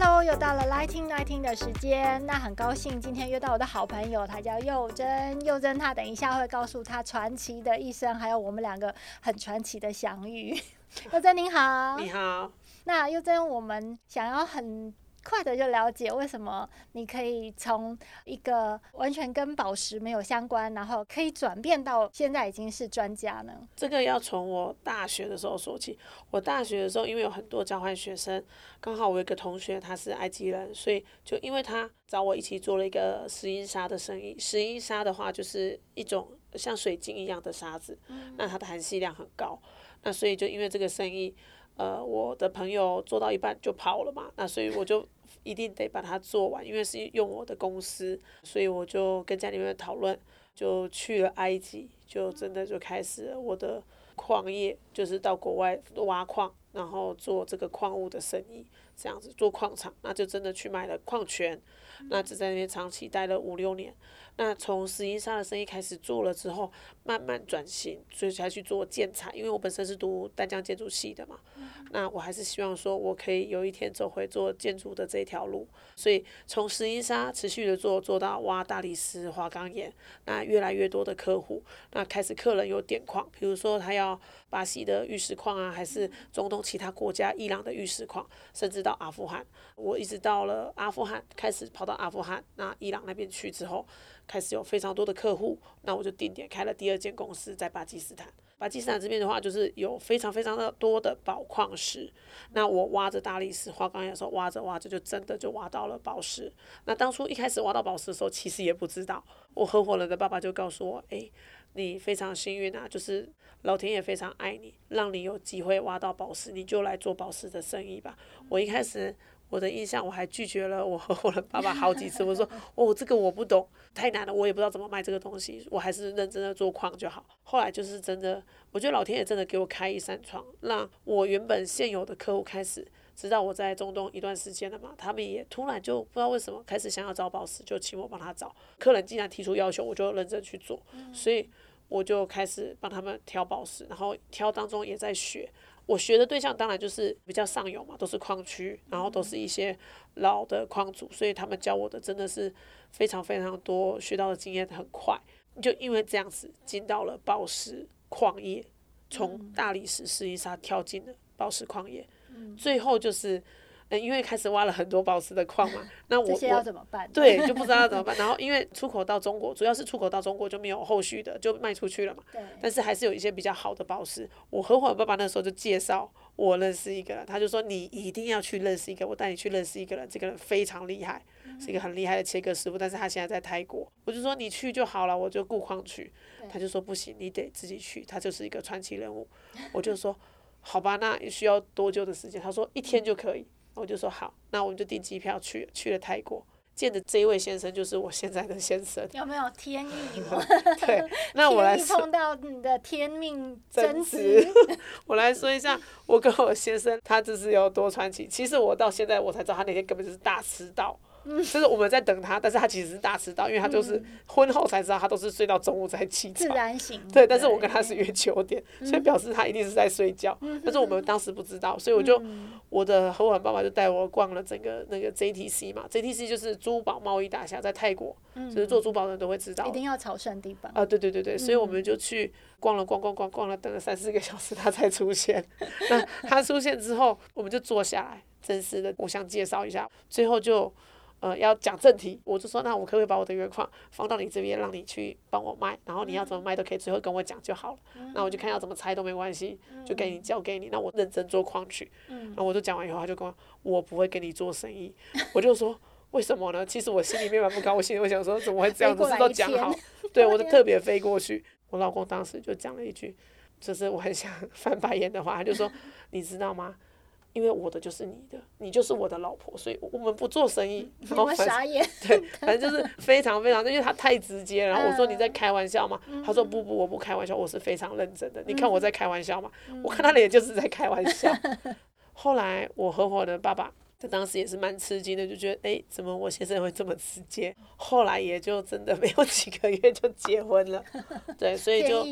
Hello，又到了 Lighting Lighting 的时间。那很高兴今天约到我的好朋友，他叫佑真。佑真，他等一下会告诉他传奇的一生，还有我们两个很传奇的相遇。佑真您好，你好。那佑真，我们想要很。快的就了解为什么你可以从一个完全跟宝石没有相关，然后可以转变到现在已经是专家呢？这个要从我大学的时候说起。我大学的时候，因为有很多交换学生，刚好我有一个同学他是埃及人，所以就因为他找我一起做了一个石英砂的生意。石英砂的话，就是一种像水晶一样的沙子，那它的含锡量很高。那所以就因为这个生意，呃，我的朋友做到一半就跑了嘛，那所以我就。一定得把它做完，因为是用我的公司，所以我就跟家里面讨论，就去了埃及，就真的就开始我的矿业，就是到国外挖矿，然后做这个矿物的生意，这样子做矿场，那就真的去买了矿权，那就在那边长期待了五六年。那从石英砂的生意开始做了之后，慢慢转型，所以才去做建材。因为我本身是读丹江建筑系的嘛，那我还是希望说我可以有一天走回做建筑的这条路。所以从石英砂持续的做，做到挖大理石、花岗岩，那越来越多的客户，那开始客人有点矿，比如说他要巴西的玉石矿啊，还是中东其他国家伊朗的玉石矿，甚至到阿富汗。我一直到了阿富汗，开始跑到阿富汗、那伊朗那边去之后。开始有非常多的客户，那我就定点开了第二间公司，在巴基斯坦。巴基斯坦这边的话，就是有非常非常的多的宝矿石。那我挖着大理石、花岗岩的时候，挖着挖着就真的就挖到了宝石。那当初一开始挖到宝石的时候，其实也不知道。我合伙人的爸爸就告诉我：“诶，你非常幸运啊，就是老天爷非常爱你，让你有机会挖到宝石，你就来做宝石的生意吧。”我一开始。我的印象，我还拒绝了我和我的爸爸好几次。我说：“哦，这个我不懂，太难了，我也不知道怎么卖这个东西，我还是认真的做矿就好。”后来就是真的，我觉得老天爷真的给我开一扇窗，让我原本现有的客户开始知道我在中东一段时间了嘛，他们也突然就不知道为什么开始想要找宝石，就请我帮他找。客人既然提出要求，我就认真去做，所以我就开始帮他们挑宝石，然后挑当中也在学。我学的对象当然就是比较上游嘛，都是矿区，然后都是一些老的矿主，所以他们教我的真的是非常非常多，学到的经验很快。就因为这样子进到了宝石矿业，从大理石、石英砂跳进了宝石矿业，最后就是。嗯，因为开始挖了很多宝石的矿嘛，那我要怎么办？对，就不知道要怎么办。然后因为出口到中国，主要是出口到中国就没有后续的，就卖出去了嘛。对。但是还是有一些比较好的宝石。我合伙爸爸那时候就介绍我认识一个人，他就说你一定要去认识一个，我带你去认识一个人，这个人非常厉害，是一个很厉害的切割师傅，但是他现在在泰国。我就说你去就好了，我就雇矿去。他就说不行，你得自己去，他就是一个传奇人物。我就说好吧，那需要多久的时间？他说一天就可以。我就说好，那我们就订机票去，去了泰国，见的这一位先生就是我现在的先生。有没有天意？对，那我来碰到你的天命 真实。我来说一下，我跟我先生他这是有多传奇。其实我到现在我才知道，他那天根本就是大迟到。就是我们在等他，但是他其实是大迟到，因为他就是婚后才知道他都是睡到中午才起床。自然醒。对，但是我跟他是约九点，所以表示他一定是在睡觉。但是我们当时不知道，所以我就我的合伙人爸爸就带我逛了整个那个 JTC 嘛，JTC 就是珠宝贸易大厦，在泰国，就是做珠宝的人都会知道。一定要朝圣地方。啊，对对对对，所以我们就去逛了逛逛逛逛了，等了三四个小时他才出现。那他出现之后，我们就坐下来，真实的互相介绍一下，最后就。呃，要讲正题，我就说，那我可不可以把我的原矿放到你这边，让你去帮我卖，然后你要怎么卖都可以，最后跟我讲就好了。那我就看要怎么拆都没关系，就给你交给你。那我认真做矿区。然后我就讲完以后，他就跟我，我不会跟你做生意。我就说，为什么呢？其实我心里面蛮不高兴，我想说怎么会这样子，都讲好？对，我就 特别飞过去。我老公当时就讲了一句，就是我很想 翻白眼的话，他就说，你知道吗？因为我的就是你的，你就是我的老婆，所以我们不做生意。然后傻眼。对，反正就是非常非常，因为他太直接。然后我说你在开玩笑吗？他说不不，我不开玩笑，我是非常认真的。你看我在开玩笑吗？我看他脸就是在开玩笑。后来我合伙的爸爸。他当时也是蛮吃惊的，就觉得哎、欸，怎么我先生会这么直接？后来也就真的 没有几个月就结婚了，对，所以就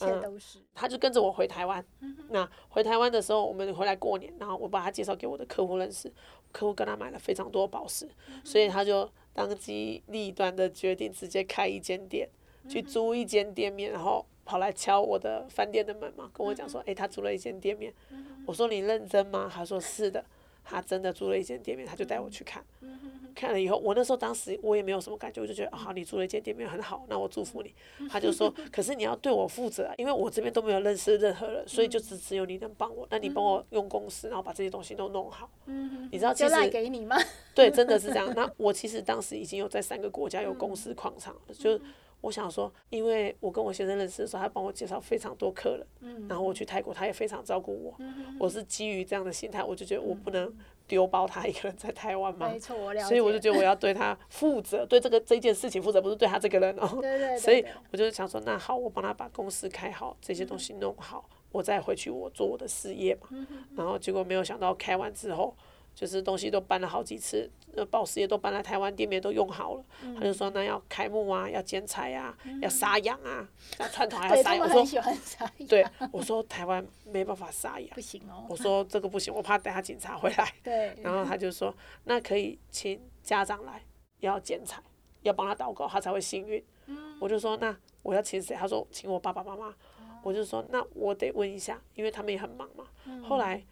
嗯，他就跟着我回台湾。那回台湾的时候，我们回来过年，然后我把他介绍给我的客户认识，客户跟他买了非常多宝石，所以他就当机立断的决定直接开一间店，去租一间店面，然后跑来敲我的饭店的门嘛，跟我讲说，哎、欸，他租了一间店面。我说你认真吗？他说是的。他真的租了一间店面，他就带我去看，看了以后，我那时候当时我也没有什么感觉，我就觉得啊，好，你租了一间店面很好，那我祝福你。他就说，可是你要对我负责啊，因为我这边都没有认识任何人，所以就只只有你能帮我，那你帮我用公司，然后把这些东西都弄好。你知道其实赖给你吗？对，真的是这样。那我其实当时已经有在三个国家有公司矿场，就。我想说，因为我跟我先生认识的时候，他帮我介绍非常多客人，嗯、然后我去泰国，他也非常照顾我。嗯、我是基于这样的心态，我就觉得我不能丢包他一个人在台湾嘛。没错，我了解。所以我就觉得我要 对他负责，对这个这件事情负责，不是对他这个人哦。对对对对。所以我就想说，那好，我帮他把公司开好，这些东西弄好，嗯、我再回去我做我的事业嘛。嗯、然后结果没有想到开完之后。就是东西都搬了好几次，那宝石也都搬来台湾店面都用好了。嗯、他就说那要开幕啊，要剪彩啊，嗯、要杀羊啊，要串团还要杀羊。我说，对，我说台湾没办法杀羊。不行哦。我说这个不行，我怕等下警察回来。对。然后他就说，那可以请家长来，要剪彩，要帮他祷告，他才会幸运。嗯、我就说那我要请谁？他说请我爸爸妈妈。嗯、我就说那我得问一下，因为他们也很忙嘛。嗯、后来。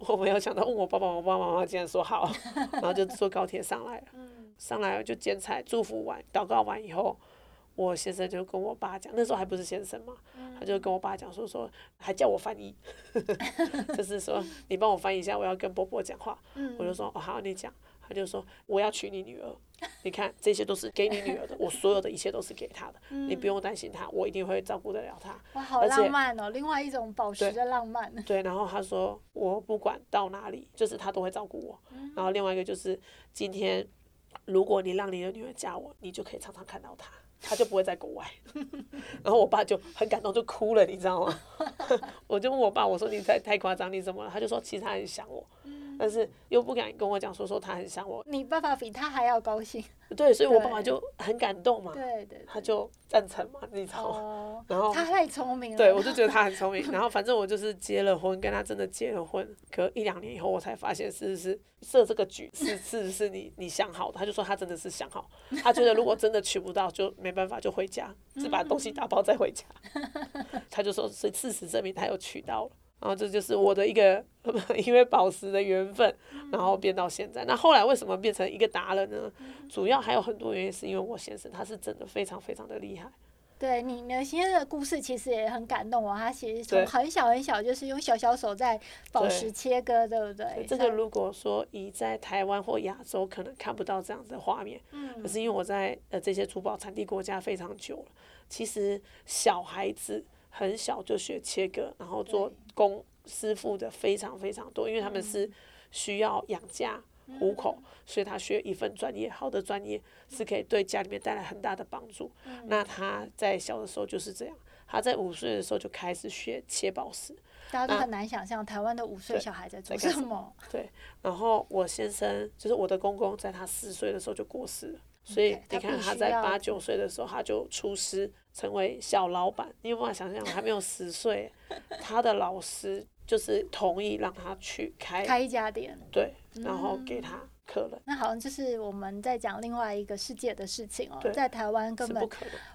我没有想到问我爸爸，我爸爸妈妈竟然说好，然后就坐高铁上来了。上来就剪彩，祝福完，祷告完以后，我先生就跟我爸讲，那时候还不是先生嘛，他就跟我爸讲说说，还叫我翻译，就是说你帮我翻译一下，我要跟伯伯讲话。我就说哦好，你讲。他就说我要娶你女儿，你看这些都是给你女儿的，我所有的一切都是给她的，你不用担心她，我一定会照顾得了她。哇，好浪漫哦！另外一种宝石的浪漫。对，然后他说我不管到哪里，就是他都会照顾我。然后另外一个就是今天，如果你让你的女儿嫁我，你就可以常常看到她，她就不会在国外。然后我爸就很感动，就哭了，你知道吗？我就问我爸，我说你太太夸张，你怎么了？他就说其实他很想我。但是又不敢跟我讲，说说他很想我。你爸爸比他还要高兴。对，所以我爸爸就很感动嘛。对对，对。他就赞成嘛，你知道吗？哦。然后。他太聪明了。对，我就觉得他很聪明。然后反正我就是结了婚，跟他真的结了婚。可一两年以后，我才发现是是设这个局是是是你你想好的。他就说他真的是想好，他觉得如果真的娶不到，就没办法就回家，只把东西打包再回家。他就说，所以事实证明他又娶到了。然后这就是我的一个 因为宝石的缘分，然后变到现在。那后来为什么变成一个达人呢？主要还有很多原因，是因为我先生他是真的非常非常的厉害。对，你的先生的故事其实也很感动哦。他其实从很小很小就是用小小手在宝石切割，对，对不对？这个如果说以在台湾或亚洲可能看不到这样的画面，嗯，可是因为我在呃这些珠宝产地国家非常久了，其实小孩子。很小就学切割，然后做工师傅的非常非常多，因为他们是需要养家糊口，所以他学一份专业，好的专业是可以对家里面带来很大的帮助。那他在小的时候就是这样，他在五岁的时候就开始学切宝石。大家都很难想象台湾的五岁小孩在做什么。对，然后我先生就是我的公公，在他四岁的时候就过世了。所以你看他在八九岁的时候他就出师成为小老板，你有办法想象还没有十岁，他的老师就是同意让他去开开一家店，对，然后给他那好像就是我们在讲另外一个世界的事情哦，在台湾根本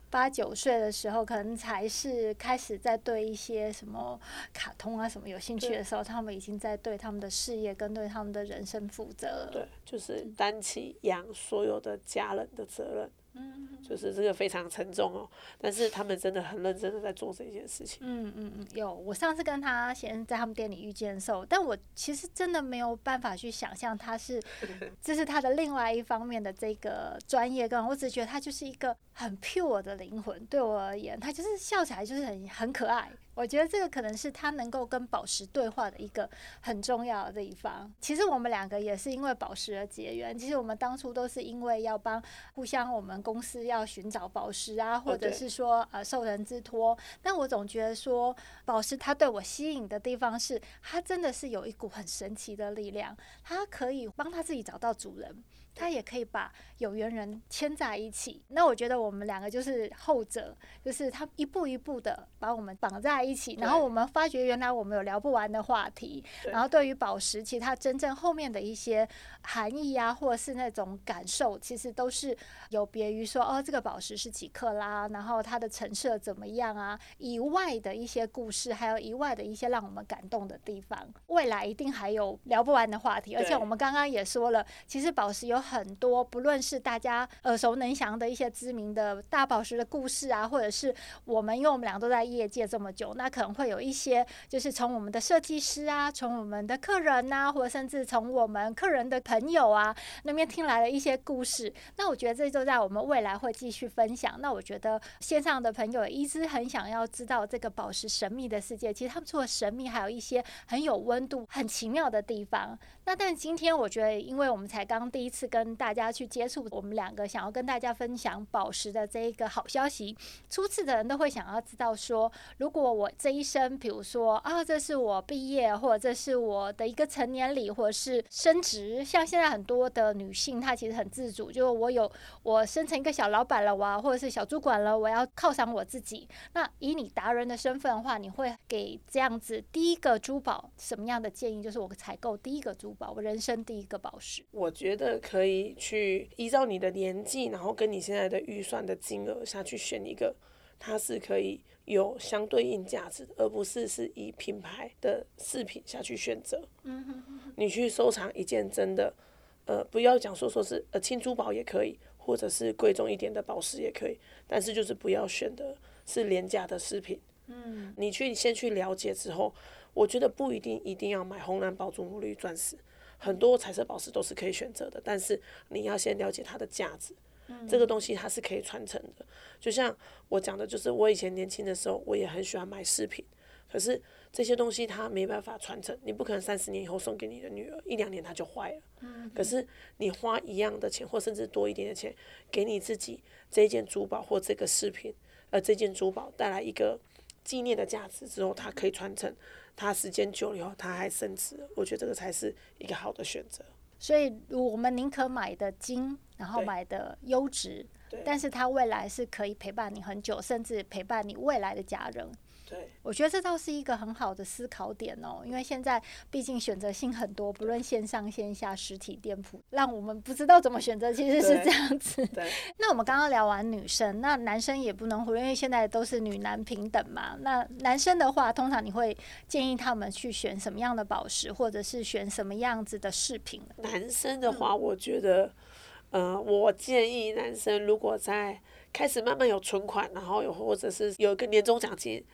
八九岁的时候，可能才是开始在对一些什么卡通啊什么有兴趣的时候，他们已经在对他们的事业跟对他们的人生负责了。对，就是担起养所有的家人的责任。嗯，就是这个非常沉重哦，但是他们真的很认真的在做这件事情。嗯嗯嗯，有，我上次跟他先在他们店里遇见的时候，但我其实真的没有办法去想象他是，这是他的另外一方面的这个专业，跟我只觉得他就是一个很 pure 的灵魂。对我而言，他就是笑起来就是很很可爱。我觉得这个可能是他能够跟宝石对话的一个很重要的地方。其实我们两个也是因为宝石而结缘。其实我们当初都是因为要帮互相，我们公司要寻找宝石啊，或者是说呃受人之托。但我总觉得说宝石它对我吸引的地方是，它真的是有一股很神奇的力量，它可以帮他自己找到主人。他也可以把有缘人牵在一起。那我觉得我们两个就是后者，就是他一步一步的把我们绑在一起，然后我们发觉原来我们有聊不完的话题。然后对于宝石，其实它真正后面的一些含义啊，或者是那种感受，其实都是有别于说哦，这个宝石是几克拉，然后它的成色怎么样啊，以外的一些故事，还有以外的一些让我们感动的地方。未来一定还有聊不完的话题，而且我们刚刚也说了，其实宝石有。很多不论是大家耳熟能详的一些知名的大宝石的故事啊，或者是我们因为我们俩都在业界这么久，那可能会有一些就是从我们的设计师啊，从我们的客人呐，或者甚至从我们客人的朋友啊那边听来的一些故事。那我觉得这就在我们未来会继续分享。那我觉得线上的朋友一直很想要知道这个宝石神秘的世界，其实他们除了神秘，还有一些很有温度、很奇妙的地方。那但今天我觉得，因为我们才刚第一次跟大家去接触，我们两个想要跟大家分享宝石的这一个好消息。初次的人都会想要知道说，如果我这一生，比如说啊，这是我毕业，或者这是我的一个成年礼，或者是升职，像现在很多的女性，她其实很自主，就我有我升成一个小老板了哇，或者是小主管了，我要犒赏我自己。那以你达人的身份的话，你会给这样子第一个珠宝什么样的建议？就是我采购第一个珠。宝，我人生第一个宝石，我觉得可以去依照你的年纪，然后跟你现在的预算的金额下去选一个，它是可以有相对应价值的，而不是是以品牌的饰品下去选择。嗯哼哼哼，你去收藏一件真的，呃，不要讲说说是呃轻珠宝也可以，或者是贵重一点的宝石也可以，但是就是不要选的是廉价的饰品。嗯，你去先去了解之后，我觉得不一定一定要买红蓝宝珠母绿钻石。很多彩色宝石都是可以选择的，但是你要先了解它的价值。嗯，这个东西它是可以传承的。就像我讲的，就是我以前年轻的时候，我也很喜欢买饰品，可是这些东西它没办法传承，你不可能三十年以后送给你的女儿，一两年它就坏了。嗯，可是你花一样的钱，或甚至多一点的钱，给你自己这件珠宝或这个饰品，呃，这件珠宝带来一个纪念的价值之后，它可以传承。它时间久了以后，它还升值，我觉得这个才是一个好的选择。所以，我们宁可买的精，然后买的优质，但是它未来是可以陪伴你很久，甚至陪伴你未来的家人。对，我觉得这倒是一个很好的思考点哦，因为现在毕竟选择性很多，不论线上线下实体店铺，让我们不知道怎么选择，其实是这样子。对。那我们刚刚聊完女生，那男生也不能忽略，因为现在都是女男平等嘛。那男生的话，通常你会建议他们去选什么样的宝石，或者是选什么样子的饰品？男生的话，我觉得，嗯、呃，我建议男生如果在开始慢慢有存款，然后有或者是有一个年终奖金。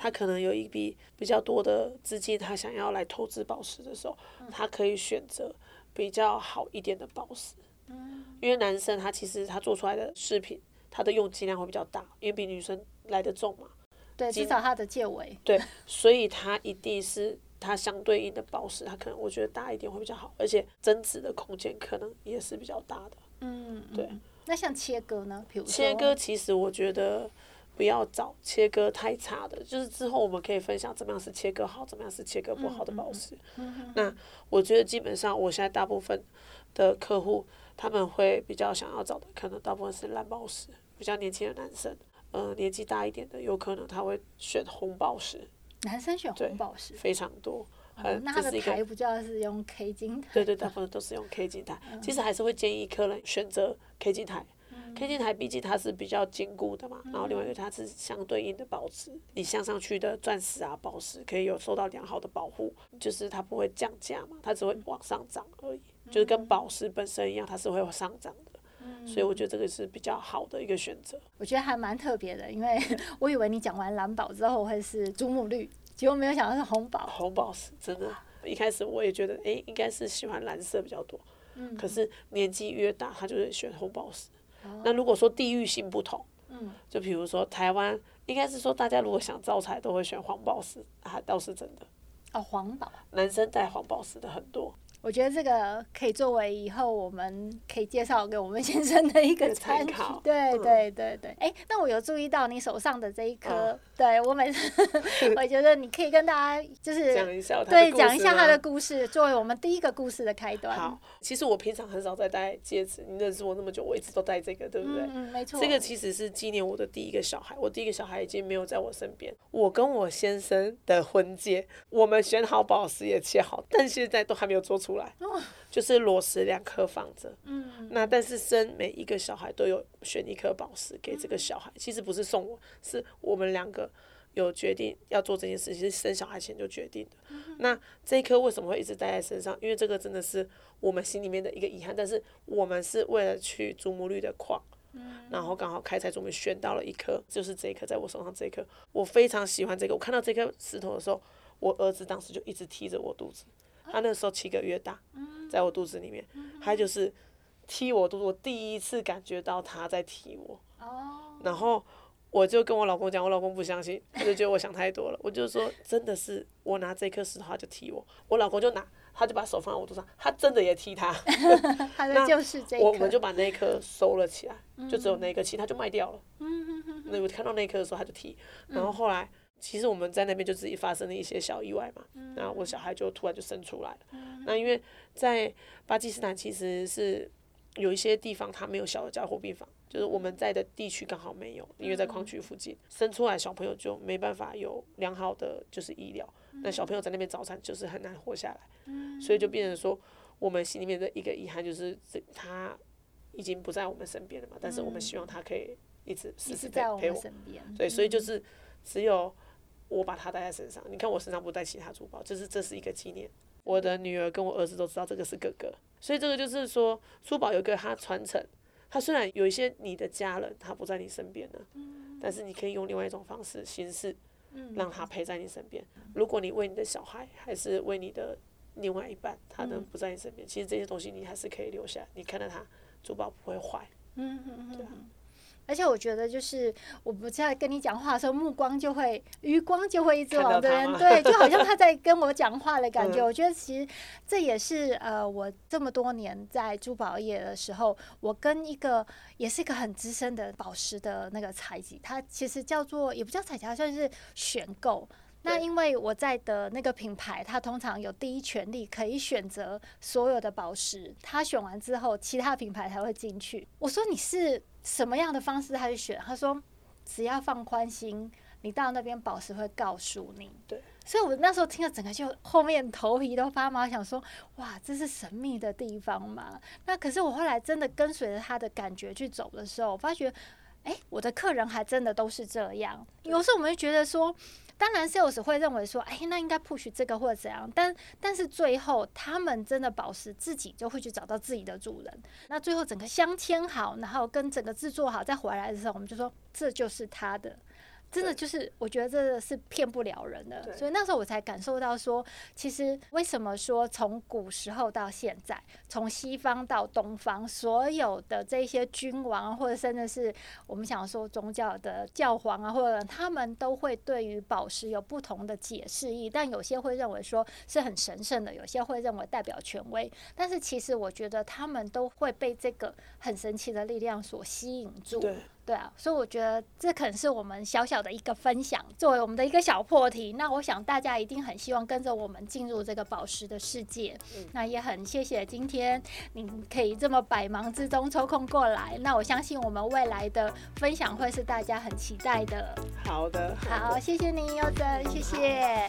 他可能有一笔比较多的资金，他想要来投资宝石的时候，他可以选择比较好一点的宝石。因为男生他其实他做出来的饰品，他的用金量会比较大，因为比女生来的重嘛。对，至少他的戒围。对，所以他一定是他相对应的宝石，他可能我觉得大一点会比较好，而且增值的空间可能也是比较大的。嗯，对。那像切割呢？比如切割，其实我觉得。不要找切割太差的，就是之后我们可以分享怎么样是切割好，怎么样是切割不好的宝石。嗯嗯、那我觉得基本上我现在大部分的客户他们会比较想要找的，可能大部分是蓝宝石。比较年轻的男生，呃，年纪大一点的，有可能他会选红宝石。男生选红宝石非常多。嗯，那他的台不就要是用 K 金台？对对，大部分都是用 K 金台。嗯、其实还是会建议客人选择 K 金台。K 线台毕竟它是比较坚固的嘛，然后另外一个它是相对应的保值，你镶上去的钻石啊、宝石可以有受到良好的保护，就是它不会降价嘛，它只会往上涨而已，就是跟宝石本身一样，它是会上涨的，所以我觉得这个是比较好的一个选择。我觉得还蛮特别的，因为我以为你讲完蓝宝之后会是祖母绿，结果没有想到是红宝。红宝石真的，一开始我也觉得，哎，应该是喜欢蓝色比较多，嗯可是年纪越大，他就会选红宝石。哦那如果说地域性不同，嗯，就比如说台湾，应该是说大家如果想招财，都会选黄宝石，啊，倒是真的。哦，黄宝，男生戴黄宝石的很多。我觉得这个可以作为以后我们可以介绍给我们先生的一个参考。对对对对，哎、嗯，那我有注意到你手上的这一颗，嗯、对我每次 我觉得你可以跟大家就是讲一下，对，讲一下他的故事，作为我们第一个故事的开端。好，其实我平常很少在戴戒指，你认识我那么久，我一直都戴这个，对不对？嗯，没错。这个其实是纪念我的第一个小孩，我第一个小孩已经没有在我身边。我跟我先生的婚戒，我们选好宝石也切好，但现在都还没有做出来。哦就是裸石两颗放着，嗯，那但是生每一个小孩都有选一颗宝石给这个小孩，其实不是送我，是我们两个有决定要做这件事，其实生小孩前就决定的。那这一颗为什么会一直带在身上？因为这个真的是我们心里面的一个遗憾，但是我们是为了去祖母绿的矿，然后刚好开采祖母选到了一颗，就是这一颗在我手上这一颗，我非常喜欢这个。我看到这颗石头的时候，我儿子当时就一直踢着我肚子。他那时候七个月大，在我肚子里面，他就是踢我肚子，我第一次感觉到他在踢我。然后我就跟我老公讲，我老公不相信，他就觉得我想太多了。我就说，真的是我拿这颗石头他就踢我，我老公就拿，他就把手放在我肚上，他真的也踢他。他的就是这颗。我们就把那颗收了起来，就只有那颗，其他就卖掉了。那我看到那颗的时候，他就踢，然后后来。其实我们在那边就自己发生了一些小意外嘛，然后我小孩就突然就生出来了。那因为在巴基斯坦其实是有一些地方它没有小的加护病房，就是我们在的地区刚好没有，因为在矿区附近。生出来小朋友就没办法有良好的就是医疗，那小朋友在那边早产就是很难活下来，所以就变成说我们心里面的一个遗憾就是这他已经不在我们身边了嘛，但是我们希望他可以一直时时在陪我，对，所以就是只有。我把它带在身上，你看我身上不带其他珠宝，就是这是一个纪念。我的女儿跟我儿子都知道这个是哥哥，所以这个就是说珠宝有个它传承。它虽然有一些你的家人他不在你身边呢，但是你可以用另外一种方式形式，让他陪在你身边。如果你为你的小孩，还是为你的另外一半，他能不在你身边，其实这些东西你还是可以留下。你看到它，珠宝不会坏。嗯嗯嗯，对啊。而且我觉得，就是我不在跟你讲话的时候，目光就会余光就会一直往这边，对，就好像他在跟我讲话的 感觉。我觉得其实这也是呃，我这么多年在珠宝业的时候，我跟一个也是一个很资深的宝石的那个采集，他其实叫做也不叫采集，算是选购。那因为我在的那个品牌，它通常有第一权利可以选择所有的宝石，他选完之后，其他品牌才会进去。我说你是什么样的方式他去选？他说只要放宽心，你到那边宝石会告诉你。对，所以我那时候听了整个就后面头皮都发麻，想说哇，这是神秘的地方嘛？那可是我后来真的跟随着他的感觉去走的时候，我发觉，哎，我的客人还真的都是这样。有时候我们就觉得说。当然，sales 会认为说，哎，那应该 push 这个或者怎样，但但是最后他们真的保持自己就会去找到自己的主人。那最后整个镶嵌好，然后跟整个制作好，再回来的时候，我们就说这就是他的。真的就是，我觉得这个是骗不了人的，所以那时候我才感受到说，其实为什么说从古时候到现在，从西方到东方，所有的这些君王或者甚至是我们想说宗教的教皇啊，或者他们都会对于宝石有不同的解释意，但有些会认为说是很神圣的，有些会认为代表权威，但是其实我觉得他们都会被这个很神奇的力量所吸引住。对啊，所以我觉得这可能是我们小小的一个分享，作为我们的一个小破题。那我想大家一定很希望跟着我们进入这个宝石的世界。嗯。那也很谢谢今天你可以这么百忙之中抽空过来。那我相信我们未来的分享会是大家很期待的。好的，好，谢谢您，柚珍，谢谢。